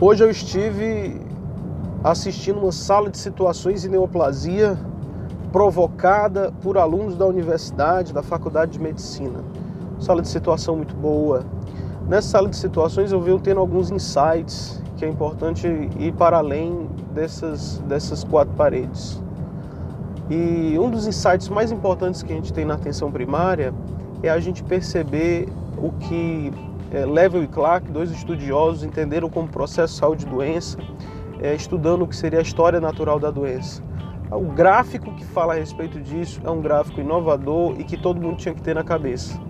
Hoje eu estive assistindo uma sala de situações de neoplasia provocada por alunos da universidade, da faculdade de medicina. Sala de situação muito boa. Nessa sala de situações eu venho tendo alguns insights que é importante ir para além dessas, dessas quatro paredes. E um dos insights mais importantes que a gente tem na atenção primária é a gente perceber o que é, Level e Clark, dois estudiosos, entenderam como processo saúde e doença, é, estudando o que seria a história natural da doença. O gráfico que fala a respeito disso é um gráfico inovador e que todo mundo tinha que ter na cabeça.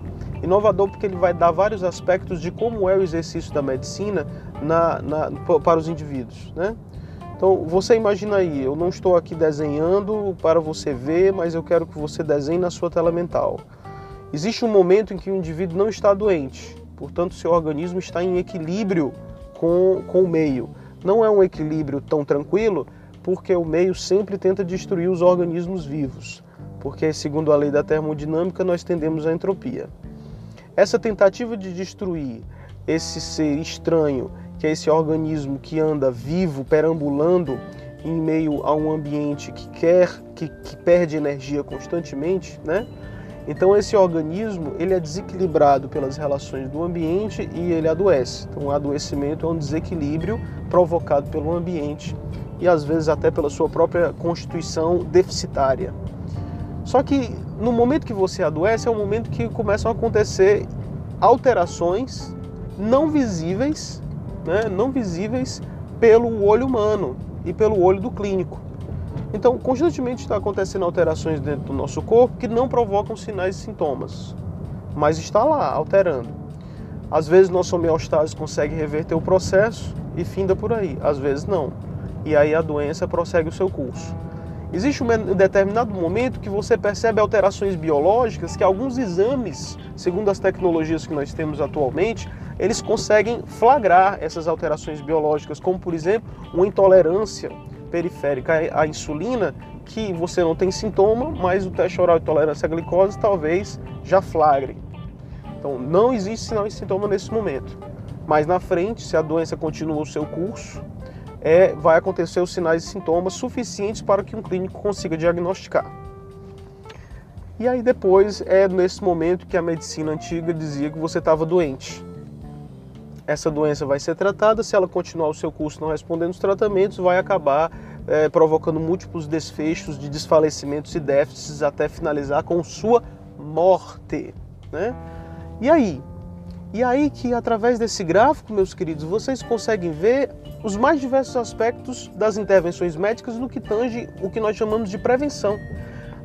Inovador porque ele vai dar vários aspectos de como é o exercício da medicina na, na, para os indivíduos. Né? Então você imagina aí, eu não estou aqui desenhando para você ver, mas eu quero que você desenhe na sua tela mental. Existe um momento em que o indivíduo não está doente, portanto seu organismo está em equilíbrio com, com o meio. Não é um equilíbrio tão tranquilo, porque o meio sempre tenta destruir os organismos vivos, porque segundo a lei da termodinâmica nós tendemos à entropia. Essa tentativa de destruir esse ser estranho, que é esse organismo que anda vivo, perambulando em meio a um ambiente que quer, que, que perde energia constantemente, né? Então esse organismo ele é desequilibrado pelas relações do ambiente e ele adoece. Então o adoecimento é um desequilíbrio provocado pelo ambiente e às vezes até pela sua própria constituição deficitária. Só que no momento que você adoece é o momento que começam a acontecer alterações não visíveis, né, não visíveis pelo olho humano e pelo olho do clínico. Então, constantemente está acontecendo alterações dentro do nosso corpo que não provocam sinais e sintomas, mas está lá, alterando. Às vezes, nossa homeostase consegue reverter o processo e finda por aí, às vezes não. E aí a doença prossegue o seu curso. Existe um determinado momento que você percebe alterações biológicas que alguns exames, segundo as tecnologias que nós temos atualmente, eles conseguem flagrar essas alterações biológicas, como por exemplo, uma intolerância periférica à insulina, que você não tem sintoma, mas o teste oral de tolerância à glicose talvez já flagre. Então não existe sinal e sintoma nesse momento. Mas na frente, se a doença continua o seu curso, é, vai acontecer os sinais e sintomas suficientes para que um clínico consiga diagnosticar. E aí depois é nesse momento que a medicina antiga dizia que você estava doente. Essa doença vai ser tratada, se ela continuar o seu curso não respondendo os tratamentos, vai acabar é, provocando múltiplos desfechos de desfalecimentos e déficits até finalizar com sua morte. Né? E aí? E aí que através desse gráfico, meus queridos, vocês conseguem ver os mais diversos aspectos das intervenções médicas no que tange o que nós chamamos de prevenção.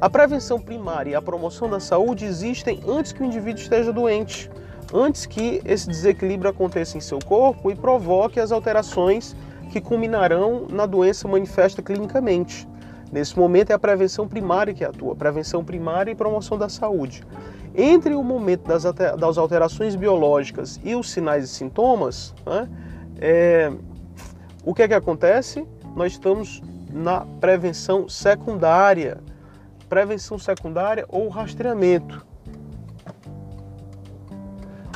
A prevenção primária e a promoção da saúde existem antes que o indivíduo esteja doente, antes que esse desequilíbrio aconteça em seu corpo e provoque as alterações que culminarão na doença manifesta clinicamente. Nesse momento é a prevenção primária que atua, prevenção primária e promoção da saúde. Entre o momento das alterações biológicas e os sinais e sintomas, né, é, o que é que acontece? Nós estamos na prevenção secundária. Prevenção secundária ou rastreamento.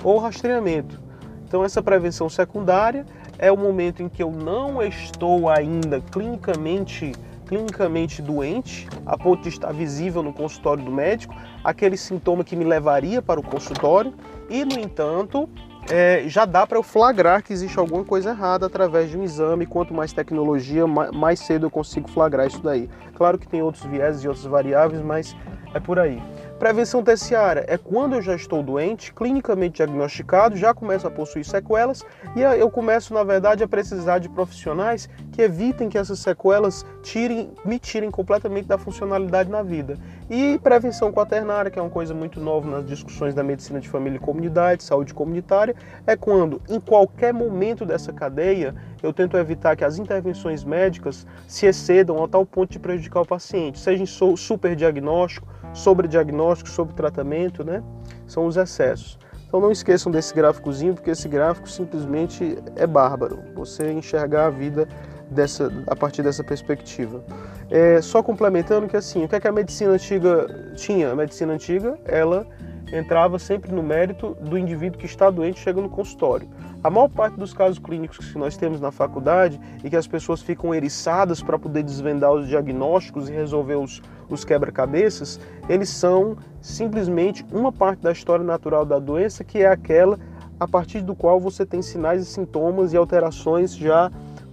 Ou rastreamento. Então, essa prevenção secundária é o momento em que eu não estou ainda clinicamente clinicamente doente, a ponto de estar visível no consultório do médico, aquele sintoma que me levaria para o consultório, e no entanto, é, já dá para eu flagrar que existe alguma coisa errada através de um exame. Quanto mais tecnologia, mais cedo eu consigo flagrar isso daí. Claro que tem outros vieses e outras variáveis, mas é por aí. Prevenção terciária é quando eu já estou doente, clinicamente diagnosticado, já começo a possuir sequelas e eu começo, na verdade, a precisar de profissionais que evitem que essas sequelas tirem, me tirem completamente da funcionalidade na vida. E prevenção quaternária, que é uma coisa muito nova nas discussões da medicina de família e comunidade, saúde comunitária, é quando, em qualquer momento dessa cadeia, eu tento evitar que as intervenções médicas se excedam a tal ponto de prejudicar o paciente, seja em superdiagnóstico, sobre diagnóstico, sobre tratamento, né? São os excessos. Então não esqueçam desse gráficozinho, porque esse gráfico simplesmente é bárbaro. Você enxergar a vida dessa, a partir dessa perspectiva. É, só complementando que assim, o que, é que a medicina antiga tinha? A medicina antiga, ela entrava sempre no mérito do indivíduo que está doente chega no consultório. A maior parte dos casos clínicos que nós temos na faculdade e que as pessoas ficam eriçadas para poder desvendar os diagnósticos e resolver os, os quebra-cabeças, eles são simplesmente uma parte da história natural da doença, que é aquela a partir do qual você tem sinais e sintomas e alterações já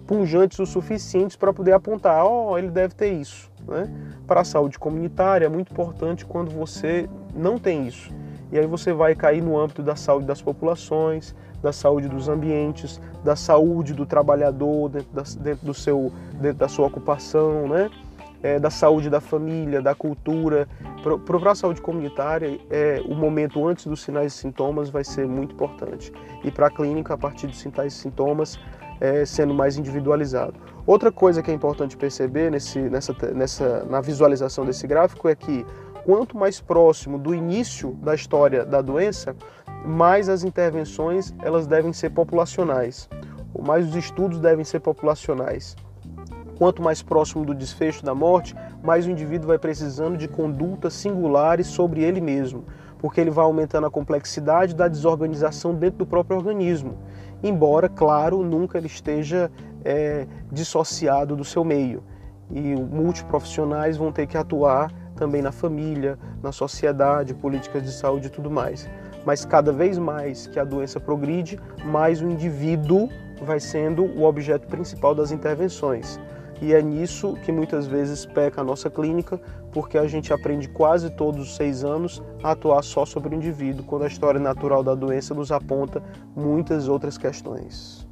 punjantes o suficientes para poder apontar, ó, oh, ele deve ter isso. Né? Para a saúde comunitária é muito importante quando você não tem isso. E aí você vai cair no âmbito da saúde das populações, da saúde dos ambientes, da saúde do trabalhador dentro da, dentro do seu, dentro da sua ocupação, né? É, da saúde da família, da cultura. Para a saúde comunitária, é, o momento antes dos sinais e sintomas vai ser muito importante. E para a clínica, a partir dos sinais e sintomas, é, sendo mais individualizado. Outra coisa que é importante perceber nesse, nessa, nessa, na visualização desse gráfico é que quanto mais próximo do início da história da doença, mais as intervenções elas devem ser populacionais, ou mais os estudos devem ser populacionais. Quanto mais próximo do desfecho da morte, mais o indivíduo vai precisando de condutas singulares sobre ele mesmo, porque ele vai aumentando a complexidade da desorganização dentro do próprio organismo embora, claro, nunca ele esteja é, dissociado do seu meio. E multiprofissionais vão ter que atuar também na família, na sociedade, políticas de saúde e tudo mais. Mas cada vez mais que a doença progride, mais o indivíduo vai sendo o objeto principal das intervenções. E é nisso que muitas vezes peca a nossa clínica, porque a gente aprende quase todos os seis anos a atuar só sobre o indivíduo, quando a história natural da doença nos aponta muitas outras questões.